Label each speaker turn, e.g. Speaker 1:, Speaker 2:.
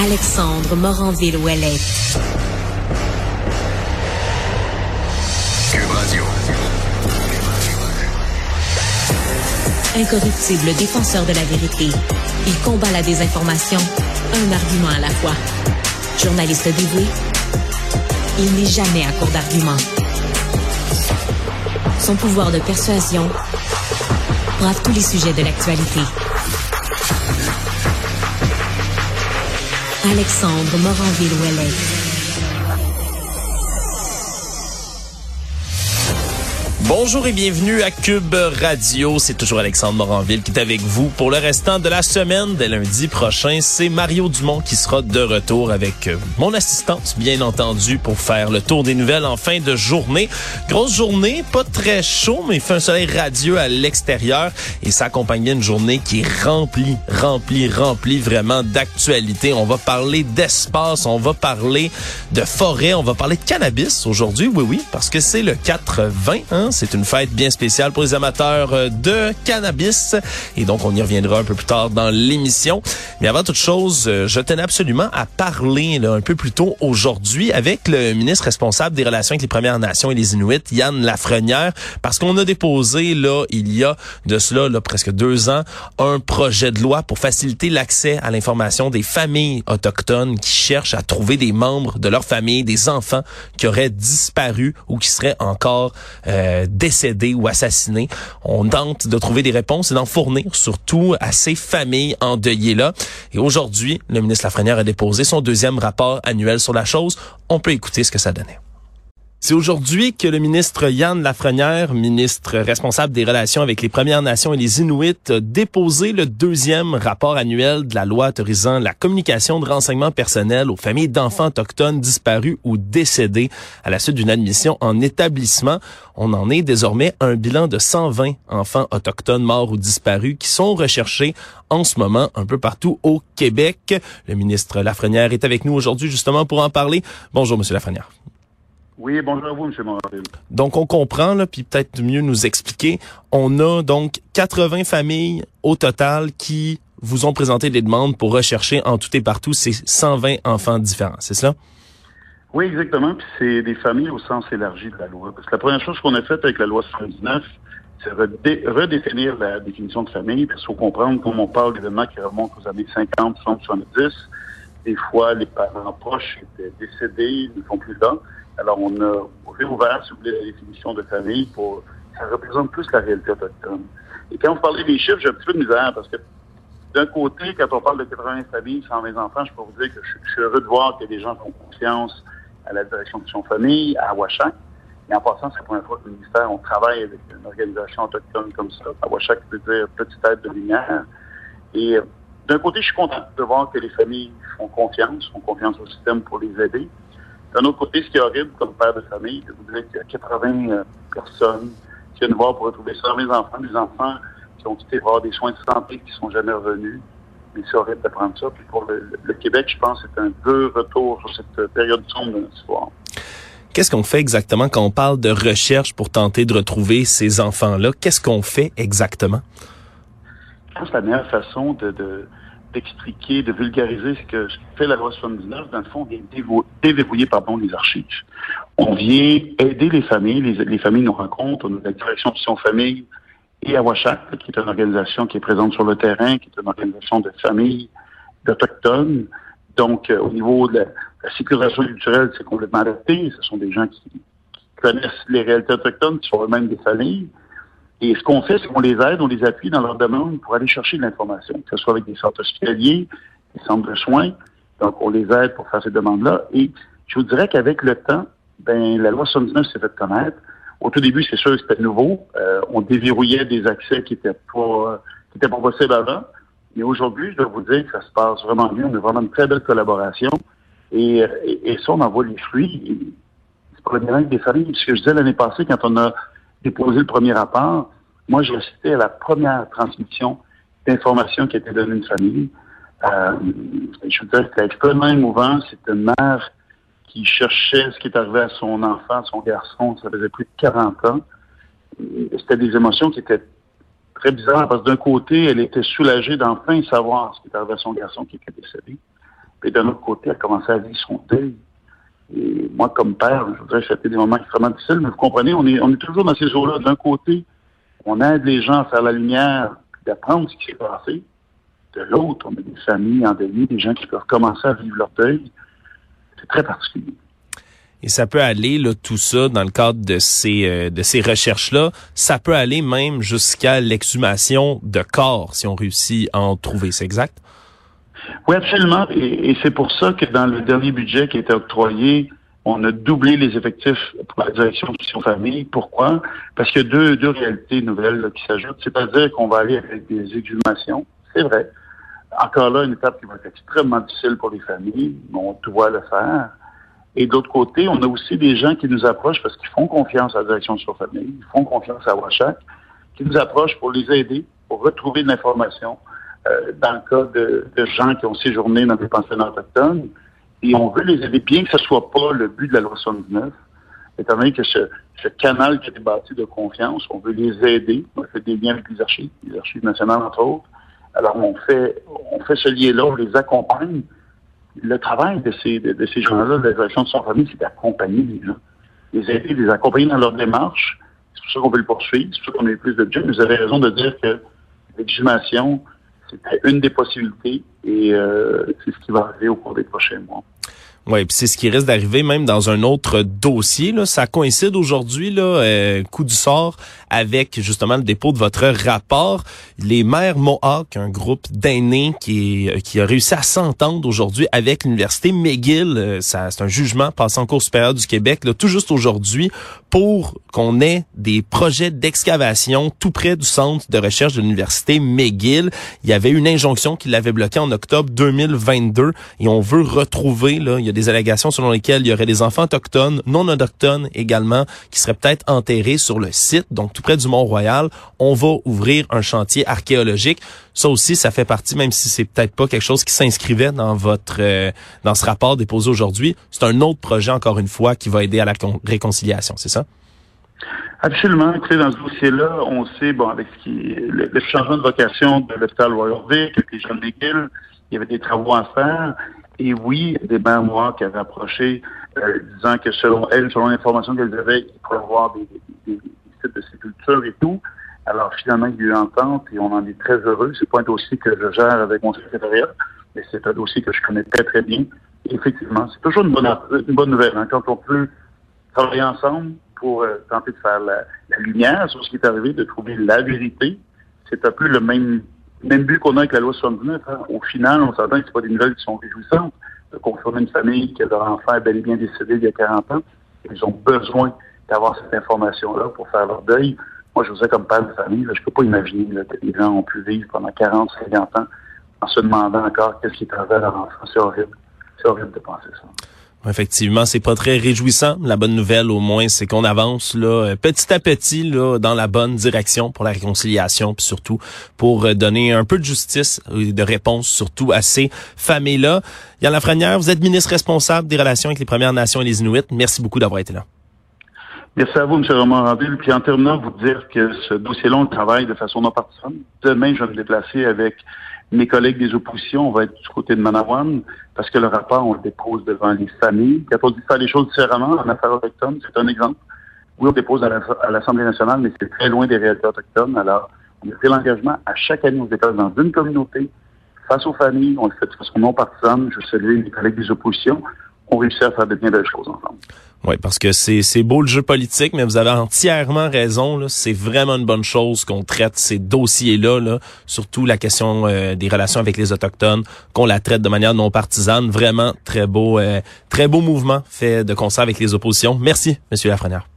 Speaker 1: Alexandre Moranville-Ouellette. Incorruptible défenseur de la vérité, il combat la désinformation, un argument à la fois. Journaliste dévoué, il n'est jamais à court d'arguments. Son pouvoir de persuasion brave tous les sujets de l'actualité. Alexandre Moranville-Ouellette.
Speaker 2: Bonjour et bienvenue à Cube Radio. C'est toujours Alexandre Moranville qui est avec vous pour le restant de la semaine. Dès lundi prochain, c'est Mario Dumont qui sera de retour avec euh, mon assistante, bien entendu, pour faire le tour des nouvelles en fin de journée. Grosse journée, pas très chaud, mais il fait un soleil radieux à l'extérieur et ça accompagne une journée qui est remplie, remplie, remplie vraiment d'actualité. On va parler d'espace, on va parler de forêt, on va parler de cannabis aujourd'hui, oui, oui, parce que c'est le 4-20, hein, c'est une fête bien spéciale pour les amateurs euh, de cannabis. Et donc, on y reviendra un peu plus tard dans l'émission. Mais avant toute chose, euh, je tenais absolument à parler là, un peu plus tôt aujourd'hui avec le ministre responsable des relations avec les Premières Nations et les Inuits, Yann Lafrenière, parce qu'on a déposé, là, il y a de cela, là, presque deux ans, un projet de loi pour faciliter l'accès à l'information des familles autochtones qui cherchent à trouver des membres de leur famille, des enfants qui auraient disparu ou qui seraient encore euh, ou assassinés. On tente de trouver des réponses et d'en fournir surtout à ces familles endeuillées-là. Et aujourd'hui, le ministre Lafrenière a déposé son deuxième rapport annuel sur la chose. On peut écouter ce que ça donnait. C'est aujourd'hui que le ministre Yann Lafrenière, ministre responsable des relations avec les Premières Nations et les Inuits, a déposé le deuxième rapport annuel de la loi autorisant la communication de renseignements personnels aux familles d'enfants autochtones disparus ou décédés à la suite d'une admission en établissement. On en est désormais un bilan de 120 enfants autochtones morts ou disparus qui sont recherchés en ce moment un peu partout au Québec. Le ministre Lafrenière est avec nous aujourd'hui justement pour en parler. Bonjour, Monsieur Lafrenière.
Speaker 3: Oui, bonjour à vous, M. Moranville.
Speaker 2: Donc, on comprend, là, puis peut-être mieux nous expliquer. On a donc 80 familles au total qui vous ont présenté des demandes pour rechercher en tout et partout ces 120 enfants différents, c'est cela?
Speaker 3: Oui, exactement. Puis c'est des familles au sens élargi de la loi. Parce que la première chose qu'on a faite avec la loi 79, c'est redé redéfinir la définition de famille. Parce qu'il faut comprendre, comme on parle d'événements qui remontent aux années 50, 60, 70, des fois, les parents proches étaient décédés, ils ne sont plus là. Alors, on a réouvert, si vous voulez, la définition de famille pour... Ça représente plus la réalité autochtone. Et quand vous parlez des chiffres, j'ai un petit peu de misère parce que d'un côté, quand on parle de 80 familles, 120 enfants, je peux vous dire que je, suis heureux de voir que des gens font confiance à la direction de son famille, à Washak. Et en passant, c'est la première fois que le ministère, on travaille avec une organisation autochtone comme ça. Washak veut dire petite tête de lumière. Et d'un côté, je suis content de voir que les familles font confiance, font confiance au système pour les aider. D'un autre côté, ce qui est horrible comme père de famille, de vous dire qu'il y a 80 euh, personnes qui viennent voir pour retrouver ça mes enfants, des enfants qui ont quitté voir des soins de santé qui sont jamais revenus. Mais c'est horrible d'apprendre ça. Puis pour le, le Québec, je pense que c'est un peu retour sur cette période sombre de notre histoire.
Speaker 2: Qu'est-ce qu'on fait exactement quand on parle de recherche pour tenter de retrouver ces enfants-là? Qu'est-ce qu'on fait exactement?
Speaker 3: Je pense que la meilleure façon de, de d'expliquer, de vulgariser ce que, fait la loi 79, dans le fond, vient déverrouiller pardon, les archives. On vient aider les familles, les, familles nous rencontrent, on a la direction son famille et Awashak, qui est une organisation qui est présente sur le terrain, qui est une organisation de familles d'Autochtones. Donc, euh, au niveau de la, sécurisation culturelle, c'est complètement adapté. Ce sont des gens qui connaissent les réalités autochtones, qui sont eux-mêmes des familles. Et ce qu'on fait, c'est qu'on les aide, on les appuie dans leur demande pour aller chercher de l'information, que ce soit avec des centres hospitaliers, des centres de soins. Donc, on les aide pour faire ces demandes-là. Et je vous dirais qu'avec le temps, ben, la loi 79 s'est fait connaître. Au tout début, c'est sûr que c'était nouveau. Euh, on déverrouillait des accès qui étaient pas, qui étaient pas possibles avant. Mais aujourd'hui, je dois vous dire que ça se passe vraiment bien. On a vraiment une très belle collaboration. Et, et, ça, on en voit les fruits. C'est pas le des familles. Ce que je disais l'année passée, quand on a déposé le premier rapport, moi, je assistais à la première transmission d'informations qui a été donnée à une famille. Euh, je veux dire, c'était extrêmement émouvant. C'était une mère qui cherchait ce qui est arrivé à son enfant, son garçon. Ça faisait plus de 40 ans. C'était des émotions qui étaient très bizarres parce que d'un côté, elle était soulagée d'enfin savoir ce qui est arrivé à son garçon qui était décédé. et d'un autre côté, elle commençait à vivre son deuil. Et moi, comme père, je voudrais c'était des moments extrêmement difficiles, mais vous comprenez, on est, on est toujours dans ces eaux-là. D'un côté, on aide les gens à faire la lumière, d'apprendre ce qui s'est passé. De l'autre, on a des familles endeuillées, des gens qui peuvent commencer à vivre leur deuil. C'est très particulier.
Speaker 2: Et ça peut aller, là, tout ça, dans le cadre de ces, euh, de ces recherches-là, ça peut aller même jusqu'à l'exhumation de corps, si on réussit à en trouver. C'est exact?
Speaker 3: Oui, absolument. Et, c'est pour ça que dans le dernier budget qui a été octroyé, on a doublé les effectifs pour la direction de Mission Famille. Pourquoi? Parce qu'il y a deux, deux réalités nouvelles qui s'ajoutent. C'est-à-dire qu'on va aller avec des exhumations. C'est vrai. Encore là, une étape qui va être extrêmement difficile pour les familles, mais on doit le faire. Et d'autre côté, on a aussi des gens qui nous approchent parce qu'ils font confiance à la direction de sur famille, ils font confiance à Wachak, qui nous approchent pour les aider, pour retrouver de l'information euh, dans le cas de, gens qui ont séjourné dans des pensionnats autochtones. Et on veut les aider, bien que ce soit pas le but de la loi 79, étant donné que ce, canal qui a été bâti de confiance, on veut les aider. On fait des liens avec les archives, les archives nationales entre autres. Alors on fait, on fait ce lien-là, on les accompagne le travail de ces, de, ces gens-là, de la direction de son famille, c'est d'accompagner les gens. Les aider, les accompagner dans leur démarche. C'est pour ça qu'on veut le poursuivre. C'est pour ça qu'on a eu plus de budget. Vous avez raison de dire que l'exhumation, c'était une des possibilités et euh, c'est ce qui va arriver au cours des prochains mois.
Speaker 2: Oui, puis c'est ce qui risque d'arriver même dans un autre dossier. Là. Ça coïncide aujourd'hui, euh, coup du sort, avec justement le dépôt de votre rapport. Les maires Mohawk, un groupe d'aînés qui, est, qui a réussi à s'entendre aujourd'hui avec l'université McGill. Euh, c'est un jugement passé en cours supérieur du Québec, là, tout juste aujourd'hui, pour qu'on ait des projets d'excavation tout près du centre de recherche de l'université McGill. Il y avait une injonction qui l'avait bloqué en octobre 2022 et on veut retrouver là, des allégations selon lesquelles il y aurait des enfants autochtones, non autochtones également, qui seraient peut-être enterrés sur le site, donc tout près du Mont-Royal. On va ouvrir un chantier archéologique. Ça aussi, ça fait partie, même si c'est peut-être pas quelque chose qui s'inscrivait dans votre euh, dans ce rapport déposé aujourd'hui. C'est un autre projet, encore une fois, qui va aider à la réconciliation, c'est ça?
Speaker 3: Absolument. Écoutez, dans ce dossier-là, on sait, bon, avec ce qui, le, changement de vocation de l'hôpital Royal Vic, avec les jeunes il y avait des travaux à faire. Et oui, des mémoires qui avaient approché, euh, disant que selon elles, selon l'information qu'elles avaient, il pourrait y avoir des, sites de sépulture et tout. Alors finalement, il y a eu entente et on en est très heureux. C'est pas un dossier que je gère avec mon secrétariat, mais c'est un dossier que je connais très très bien. Effectivement, c'est toujours une bonne, une bonne nouvelle hein, quand on peut travailler ensemble pour euh, tenter de faire la, la, lumière sur ce qui est arrivé, de trouver la vérité. C'est un peu le même même but qu'on a avec la loi 79. Hein. Au final, on s'entend que c'est pas des nouvelles qui sont réjouissantes. Confirmer une famille que leur enfant est bel et bien décédé il y a 40 ans. Ils ont besoin d'avoir cette information-là pour faire leur deuil. Moi, je vous sais comme père de famille, je peux pas imaginer que les gens ont pu vivre pendant 40, 50 ans en se demandant encore qu'est-ce qui est à leur enfant. C'est horrible. C'est horrible de penser ça.
Speaker 2: Effectivement, c'est pas très réjouissant. La bonne nouvelle, au moins, c'est qu'on avance là euh, petit à petit là dans la bonne direction pour la réconciliation, puis surtout pour euh, donner un peu de justice et de réponse surtout à ces familles-là. Yann Lafrenière, vous êtes ministre responsable des relations avec les Premières Nations et les Inuits. Merci beaucoup d'avoir été là.
Speaker 3: Merci à vous, M. Roman Randil. Puis en terminant, vous dire que ce dossier-là, on travaille de façon non partisane. Demain, je vais me déplacer avec mes collègues des oppositions, on va être du côté de Manawan, parce que le rapport, on le dépose devant les familles. Quand on dit faire les choses différemment en affaires autochtones, c'est un exemple. Oui, on dépose à l'Assemblée nationale, mais c'est très loin des réalités autochtones. Alors, on a pris l'engagement à chaque année, on se déplace dans une communauté, face aux familles, on le fait de façon non partisane. Je salue mes collègues des oppositions. On réussit à faire choses ensemble.
Speaker 2: Oui, parce que c'est c'est beau le jeu politique, mais vous avez entièrement raison. C'est vraiment une bonne chose qu'on traite ces dossiers-là, là, surtout la question euh, des relations avec les autochtones, qu'on la traite de manière non partisane. Vraiment très beau, euh, très beau mouvement fait de concert avec les oppositions. Merci, Monsieur Lafrenière.